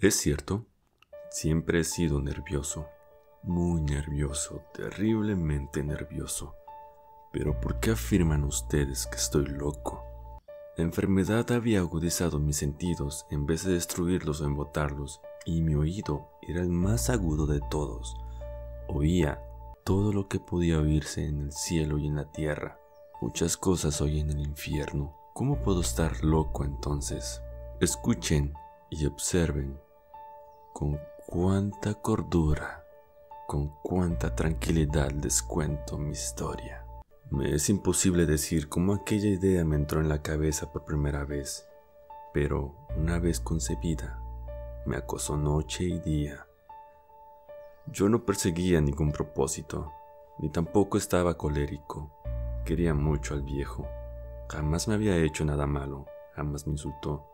Es cierto, siempre he sido nervioso, muy nervioso, terriblemente nervioso. Pero ¿por qué afirman ustedes que estoy loco? La enfermedad había agudizado mis sentidos en vez de destruirlos o embotarlos, y mi oído era el más agudo de todos. Oía todo lo que podía oírse en el cielo y en la tierra. Muchas cosas oí en el infierno. ¿Cómo puedo estar loco entonces? Escuchen y observen con cuánta cordura, con cuánta tranquilidad les cuento mi historia. Me es imposible decir cómo aquella idea me entró en la cabeza por primera vez, pero una vez concebida, me acosó noche y día. Yo no perseguía ningún propósito, ni tampoco estaba colérico. Quería mucho al viejo. Jamás me había hecho nada malo, jamás me insultó.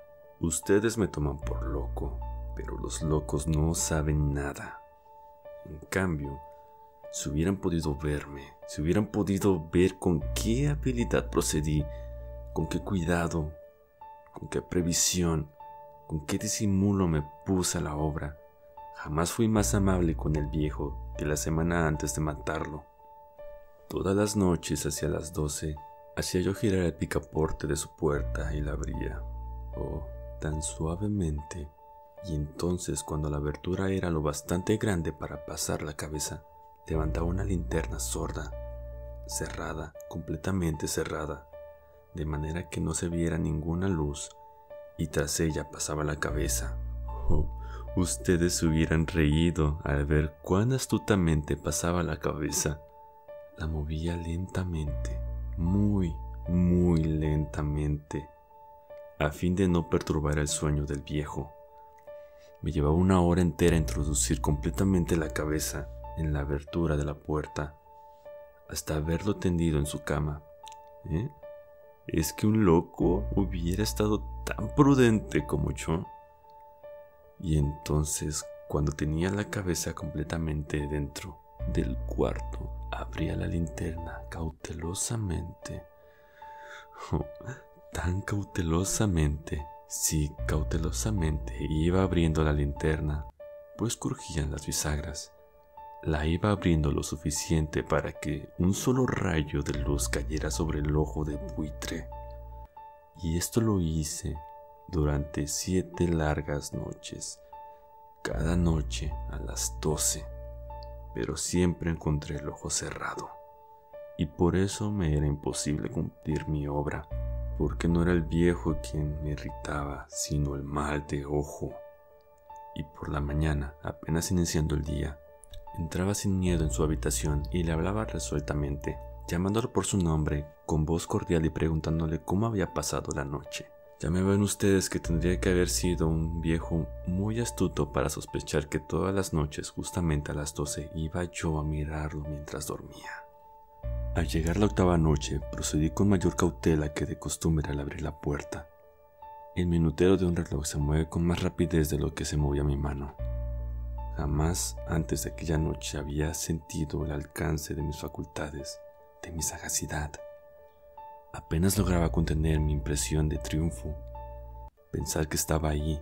Ustedes me toman por loco, pero los locos no saben nada. En cambio, si hubieran podido verme, si hubieran podido ver con qué habilidad procedí, con qué cuidado, con qué previsión, con qué disimulo me puse a la obra, jamás fui más amable con el viejo que la semana antes de matarlo. Todas las noches hacia las doce hacía yo girar el picaporte de su puerta y la abría, oh, tan suavemente, y entonces cuando la abertura era lo bastante grande para pasar la cabeza, levantaba una linterna sorda, cerrada, completamente cerrada, de manera que no se viera ninguna luz, y tras ella pasaba la cabeza. Oh, ustedes hubieran reído al ver cuán astutamente pasaba la cabeza. La movía lentamente, muy, muy lentamente, a fin de no perturbar el sueño del viejo. Me llevaba una hora entera introducir completamente la cabeza en la abertura de la puerta hasta verlo tendido en su cama. ¿Eh? ¿Es que un loco hubiera estado tan prudente como yo? Y entonces, cuando tenía la cabeza completamente dentro del cuarto, abría la linterna cautelosamente. Oh, tan cautelosamente, sí, cautelosamente iba abriendo la linterna, pues crujían las bisagras la iba abriendo lo suficiente para que un solo rayo de luz cayera sobre el ojo de buitre. Y esto lo hice durante siete largas noches, cada noche a las doce, pero siempre encontré el ojo cerrado. Y por eso me era imposible cumplir mi obra, porque no era el viejo quien me irritaba, sino el mal de ojo. Y por la mañana, apenas iniciando el día, Entraba sin miedo en su habitación y le hablaba resueltamente, llamándolo por su nombre, con voz cordial y preguntándole cómo había pasado la noche. Ya me ven ustedes que tendría que haber sido un viejo muy astuto para sospechar que todas las noches, justamente a las doce, iba yo a mirarlo mientras dormía. Al llegar la octava noche, procedí con mayor cautela que de costumbre al abrir la puerta. El minutero de un reloj se mueve con más rapidez de lo que se movía mi mano. Jamás antes de aquella noche había sentido el alcance de mis facultades, de mi sagacidad. Apenas lograba contener mi impresión de triunfo, pensar que estaba ahí,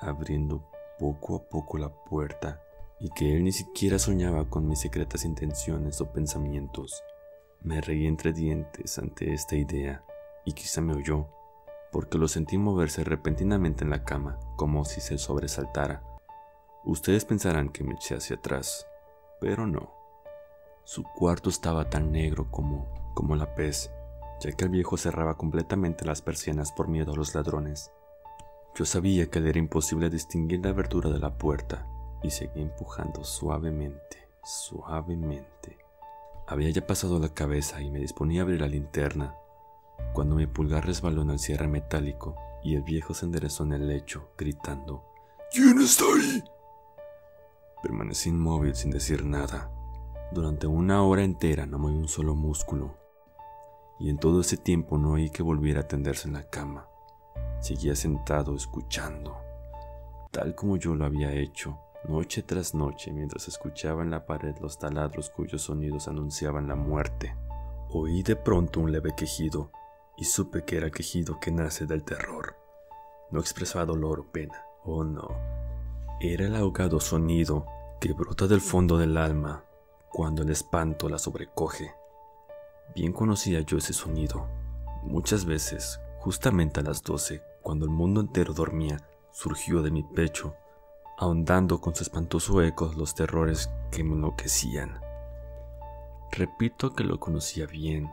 abriendo poco a poco la puerta y que él ni siquiera soñaba con mis secretas intenciones o pensamientos. Me reí entre dientes ante esta idea y quizá me oyó, porque lo sentí moverse repentinamente en la cama como si se sobresaltara Ustedes pensarán que me eché hacia atrás, pero no. Su cuarto estaba tan negro como, como la pez, ya que el viejo cerraba completamente las persianas por miedo a los ladrones. Yo sabía que le era imposible distinguir la abertura de la puerta y seguí empujando suavemente, suavemente. Había ya pasado la cabeza y me disponía a abrir la linterna, cuando mi pulgar resbaló en el cierre metálico y el viejo se enderezó en el lecho, gritando: ¿Quién está ahí? Permanecí inmóvil sin decir nada. Durante una hora entera no moví un solo músculo. Y en todo ese tiempo no oí que volviera a tenderse en la cama. Seguía sentado escuchando, tal como yo lo había hecho, noche tras noche, mientras escuchaba en la pared los taladros cuyos sonidos anunciaban la muerte. Oí de pronto un leve quejido y supe que era quejido que nace del terror. No expresaba dolor o pena, oh no. Era el ahogado sonido que brota del fondo del alma cuando el espanto la sobrecoge. Bien conocía yo ese sonido. Muchas veces, justamente a las doce, cuando el mundo entero dormía, surgió de mi pecho, ahondando con su espantoso eco los terrores que me enloquecían. Repito que lo conocía bien.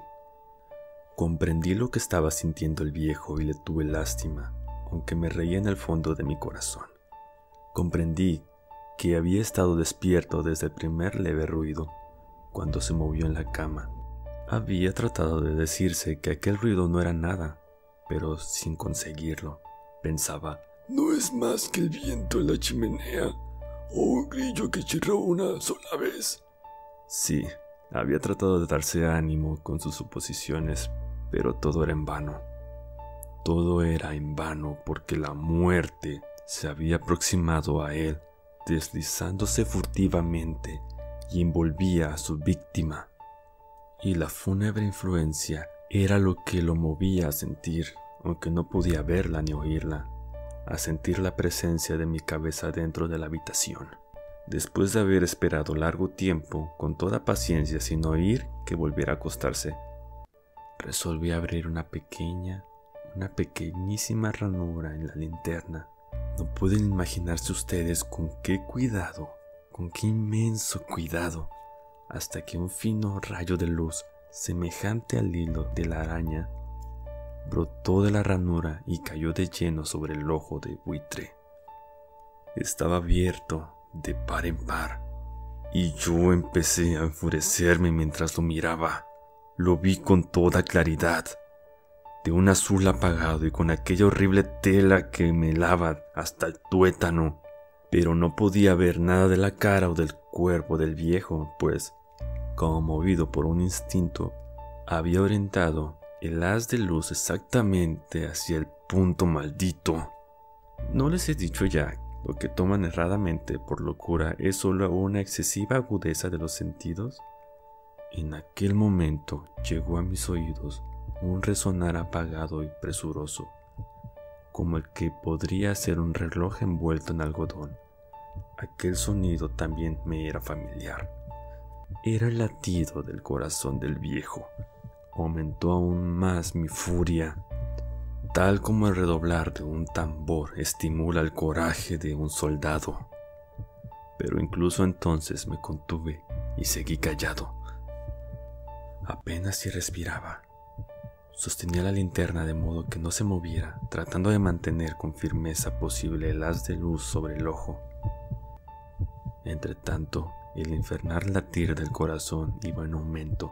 Comprendí lo que estaba sintiendo el viejo y le tuve lástima, aunque me reía en el fondo de mi corazón. Comprendí que había estado despierto desde el primer leve ruido, cuando se movió en la cama. Había tratado de decirse que aquel ruido no era nada, pero sin conseguirlo. Pensaba, no es más que el viento en la chimenea o un grillo que chirró una sola vez. Sí, había tratado de darse ánimo con sus suposiciones, pero todo era en vano. Todo era en vano porque la muerte se había aproximado a él deslizándose furtivamente y envolvía a su víctima. Y la fúnebre influencia era lo que lo movía a sentir, aunque no podía verla ni oírla, a sentir la presencia de mi cabeza dentro de la habitación. Después de haber esperado largo tiempo, con toda paciencia, sin oír que volviera a acostarse, resolví abrir una pequeña, una pequeñísima ranura en la linterna no pueden imaginarse ustedes con qué cuidado, con qué inmenso cuidado, hasta que un fino rayo de luz, semejante al hilo de la araña, brotó de la ranura y cayó de lleno sobre el ojo de buitre. Estaba abierto de par en par, y yo empecé a enfurecerme mientras lo miraba. Lo vi con toda claridad de un azul apagado y con aquella horrible tela que me lava hasta el tuétano, pero no podía ver nada de la cara o del cuerpo del viejo, pues, como movido por un instinto, había orientado el haz de luz exactamente hacia el punto maldito. ¿No les he dicho ya lo que toman erradamente por locura es solo una excesiva agudeza de los sentidos? En aquel momento llegó a mis oídos un resonar apagado y presuroso, como el que podría ser un reloj envuelto en algodón. Aquel sonido también me era familiar. Era el latido del corazón del viejo. Aumentó aún más mi furia, tal como el redoblar de un tambor estimula el coraje de un soldado. Pero incluso entonces me contuve y seguí callado. Apenas si respiraba. Sostenía la linterna de modo que no se moviera, tratando de mantener con firmeza posible el haz de luz sobre el ojo. Entre tanto, el infernal latir del corazón iba en aumento.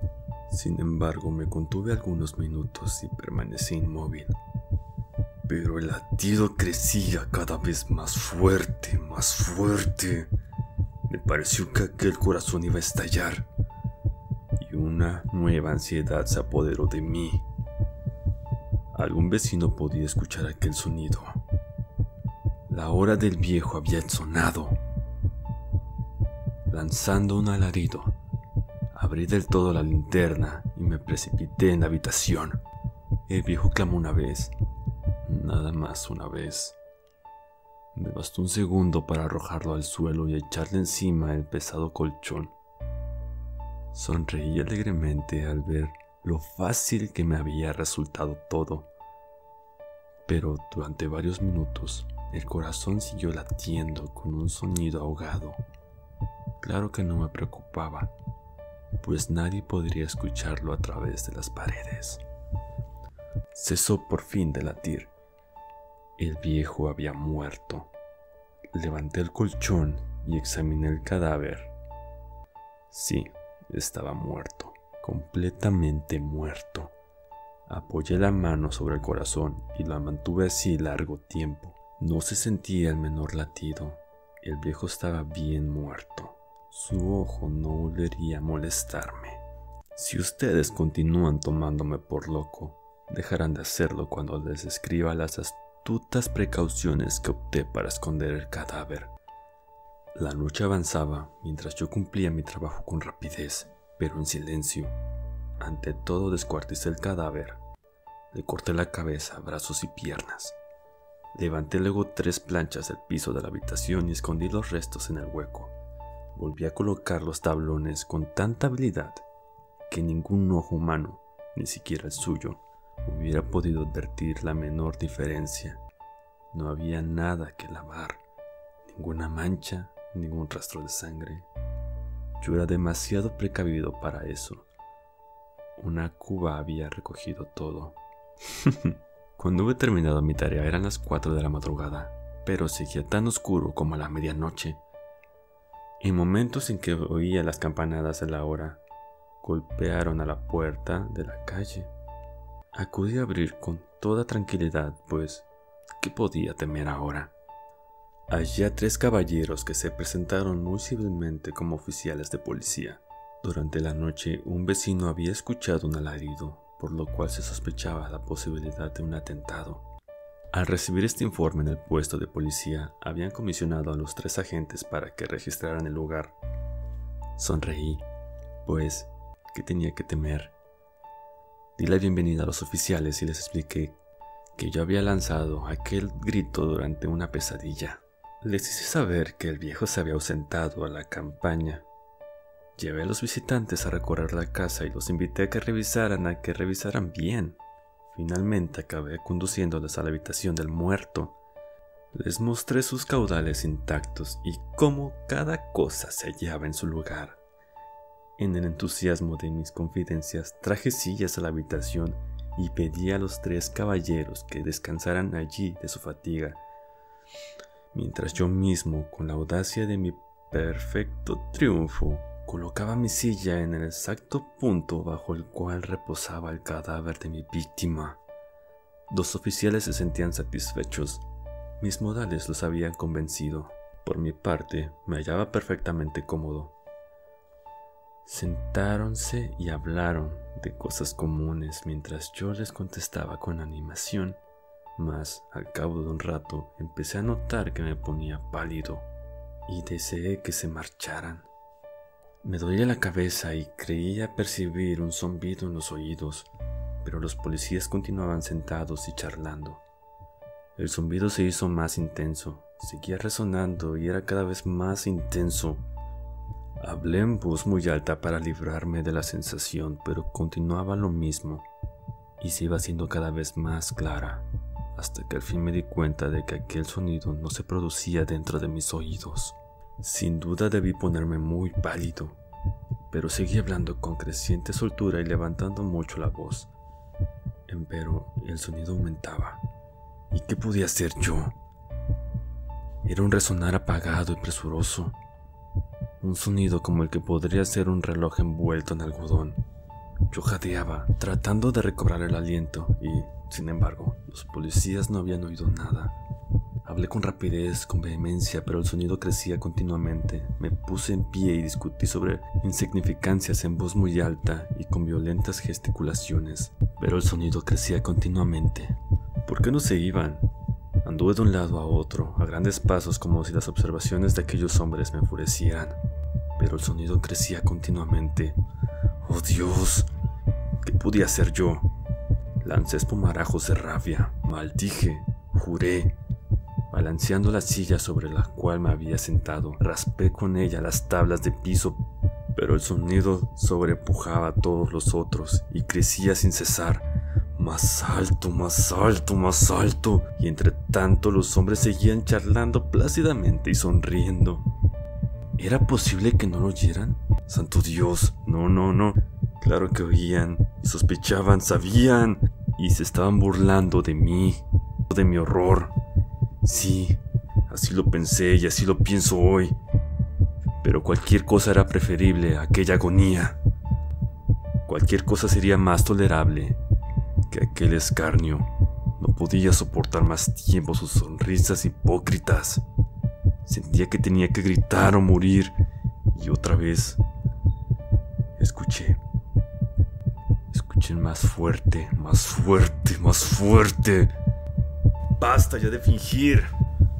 Sin embargo, me contuve algunos minutos y permanecí inmóvil. Pero el latido crecía cada vez más fuerte, más fuerte. Me pareció que aquel corazón iba a estallar una nueva ansiedad se apoderó de mí. Algún vecino podía escuchar aquel sonido. La hora del viejo había sonado. Lanzando un alarido, abrí del todo la linterna y me precipité en la habitación. El viejo clamó una vez, nada más una vez. Me bastó un segundo para arrojarlo al suelo y echarle encima el pesado colchón. Sonreí alegremente al ver lo fácil que me había resultado todo. Pero durante varios minutos el corazón siguió latiendo con un sonido ahogado. claro que no me preocupaba, pues nadie podría escucharlo a través de las paredes. Cesó por fin de latir. El viejo había muerto. Levanté el colchón y examiné el cadáver. Sí, estaba muerto, completamente muerto. Apoyé la mano sobre el corazón y la mantuve así largo tiempo. No se sentía el menor latido. El viejo estaba bien muerto. Su ojo no volvería a molestarme. Si ustedes continúan tomándome por loco, dejarán de hacerlo cuando les escriba las astutas precauciones que opté para esconder el cadáver. La noche avanzaba mientras yo cumplía mi trabajo con rapidez, pero en silencio. Ante todo descuarticé el cadáver. Le corté la cabeza, brazos y piernas. Levanté luego tres planchas del piso de la habitación y escondí los restos en el hueco. Volví a colocar los tablones con tanta habilidad que ningún ojo humano, ni siquiera el suyo, hubiera podido advertir la menor diferencia. No había nada que lavar, ninguna mancha, ningún rastro de sangre. Yo era demasiado precavido para eso. Una cuba había recogido todo. Cuando hube terminado mi tarea eran las 4 de la madrugada, pero seguía tan oscuro como a la medianoche. En momentos en que oía las campanadas de la hora, golpearon a la puerta de la calle. Acudí a abrir con toda tranquilidad, pues, ¿qué podía temer ahora? Allá tres caballeros que se presentaron muy civilmente como oficiales de policía. Durante la noche un vecino había escuchado un alarido por lo cual se sospechaba la posibilidad de un atentado. Al recibir este informe en el puesto de policía, habían comisionado a los tres agentes para que registraran el lugar. Sonreí, pues, ¿qué tenía que temer? Di la bienvenida a los oficiales y les expliqué que yo había lanzado aquel grito durante una pesadilla. Les hice saber que el viejo se había ausentado a la campaña Llevé a los visitantes a recorrer la casa y los invité a que revisaran, a que revisaran bien. Finalmente acabé conduciéndoles a la habitación del muerto. Les mostré sus caudales intactos y cómo cada cosa se hallaba en su lugar. En el entusiasmo de mis confidencias traje sillas a la habitación y pedí a los tres caballeros que descansaran allí de su fatiga, mientras yo mismo, con la audacia de mi perfecto triunfo, colocaba mi silla en el exacto punto bajo el cual reposaba el cadáver de mi víctima. Dos oficiales se sentían satisfechos. Mis modales los habían convencido. Por mi parte, me hallaba perfectamente cómodo. Sentáronse y hablaron de cosas comunes mientras yo les contestaba con animación, mas al cabo de un rato empecé a notar que me ponía pálido y deseé que se marcharan. Me dolía la cabeza y creía percibir un zumbido en los oídos, pero los policías continuaban sentados y charlando. El zumbido se hizo más intenso, seguía resonando y era cada vez más intenso. Hablé en voz muy alta para librarme de la sensación, pero continuaba lo mismo y se iba haciendo cada vez más clara, hasta que al fin me di cuenta de que aquel sonido no se producía dentro de mis oídos. Sin duda debí ponerme muy pálido, pero seguí hablando con creciente soltura y levantando mucho la voz. Empero el sonido aumentaba. ¿Y qué podía hacer yo? Era un resonar apagado y presuroso, un sonido como el que podría ser un reloj envuelto en algodón. Yo jadeaba, tratando de recobrar el aliento, y, sin embargo, los policías no habían oído nada. Hablé con rapidez, con vehemencia, pero el sonido crecía continuamente. Me puse en pie y discutí sobre insignificancias en voz muy alta y con violentas gesticulaciones, pero el sonido crecía continuamente. ¿Por qué no se iban? Anduve de un lado a otro, a grandes pasos como si las observaciones de aquellos hombres me enfurecieran, pero el sonido crecía continuamente. ¡Oh Dios! ¿Qué podía hacer yo? Lancé espumarajos de rabia, maldije, juré, Balanceando la silla sobre la cual me había sentado, raspé con ella las tablas de piso, pero el sonido sobrepujaba a todos los otros y crecía sin cesar. Más alto, más alto, más alto. Y entre tanto los hombres seguían charlando plácidamente y sonriendo. ¿Era posible que no lo oyeran? Santo Dios, no, no, no. Claro que oían, sospechaban, sabían, y se estaban burlando de mí, de mi horror. Sí, así lo pensé y así lo pienso hoy. Pero cualquier cosa era preferible a aquella agonía. Cualquier cosa sería más tolerable que aquel escarnio. No podía soportar más tiempo sus sonrisas hipócritas. Sentía que tenía que gritar o morir. Y otra vez escuché. Escuché más fuerte, más fuerte, más fuerte. Basta ya de fingir.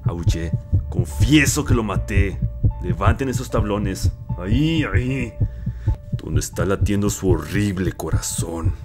Aullé. Confieso que lo maté. Levanten esos tablones. Ahí, ahí. Donde está latiendo su horrible corazón.